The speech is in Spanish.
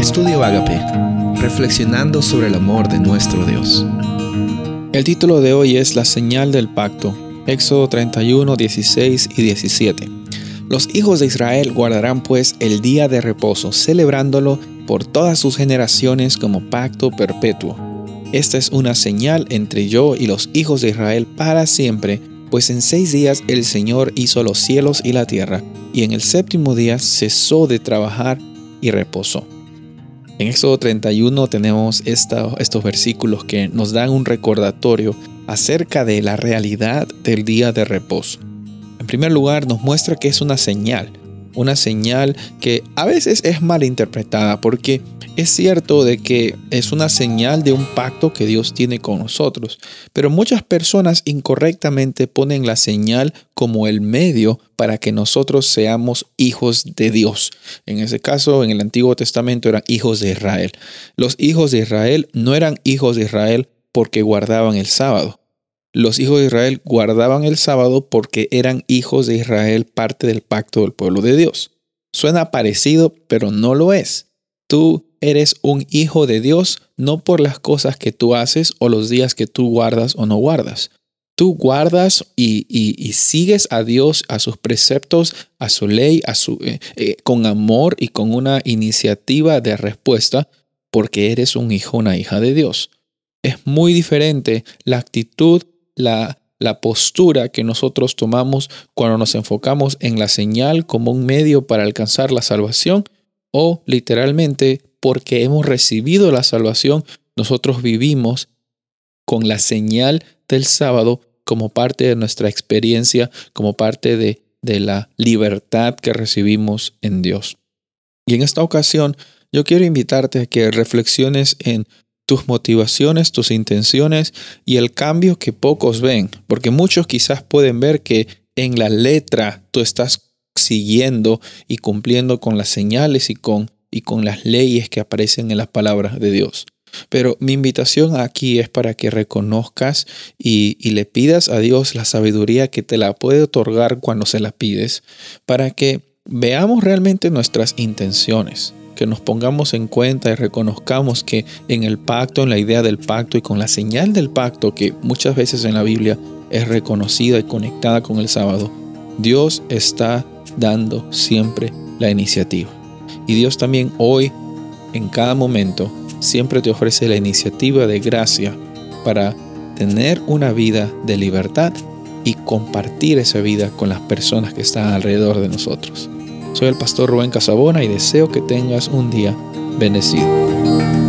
Estudio Agape, reflexionando sobre el amor de nuestro Dios. El título de hoy es La señal del pacto, Éxodo 31, 16 y 17. Los hijos de Israel guardarán pues el día de reposo, celebrándolo por todas sus generaciones como pacto perpetuo. Esta es una señal entre yo y los hijos de Israel para siempre, pues en seis días el Señor hizo los cielos y la tierra, y en el séptimo día cesó de trabajar y reposó. En Éxodo 31 tenemos estos versículos que nos dan un recordatorio acerca de la realidad del día de reposo. En primer lugar, nos muestra que es una señal, una señal que a veces es mal interpretada porque es cierto de que es una señal de un pacto que Dios tiene con nosotros, pero muchas personas incorrectamente ponen la señal como el medio para que nosotros seamos hijos de Dios. En ese caso, en el Antiguo Testamento eran hijos de Israel. Los hijos de Israel no eran hijos de Israel porque guardaban el sábado. Los hijos de Israel guardaban el sábado porque eran hijos de Israel, parte del pacto del pueblo de Dios. Suena parecido, pero no lo es. Tú eres un hijo de Dios no por las cosas que tú haces o los días que tú guardas o no guardas. Tú guardas y, sigues a Dios, a sus preceptos, a su ley, a su, eh, eh, con amor y con una iniciativa de respuesta porque eres un hijo, una hija de Dios. Es muy diferente la actitud, la, la postura que nosotros tomamos cuando nos enfocamos en la señal como un medio para alcanzar la salvación o literalmente porque hemos recibido la salvación, nosotros vivimos con la señal del sábado como parte de nuestra experiencia, como parte de, la libertad que recibimos en Dios. Y en esta ocasión, yo quiero invitarte a que reflexiones en tus motivaciones, tus intenciones y el cambio que pocos ven, porque muchos quizás pueden ver que en la letra tú estás siguiendo y cumpliendo con las señales y con y con las leyes que aparecen en las palabras de Dios. Pero mi invitación aquí es para que reconozcas y, le pidas a Dios la sabiduría que te la puede otorgar cuando se la pides, para que veamos realmente nuestras intenciones, que nos pongamos en cuenta y reconozcamos que en el pacto, en la idea del pacto y con la señal del pacto que muchas veces en la Biblia es reconocida y conectada con el sábado, Dios está dando siempre la iniciativa. Y Dios también hoy, en cada momento, siempre te ofrece la iniciativa de gracia para tener una vida de libertad y compartir esa vida con las personas que están alrededor de nosotros. Soy el pastor Rubén Casabona y deseo que tengas un día bendecido.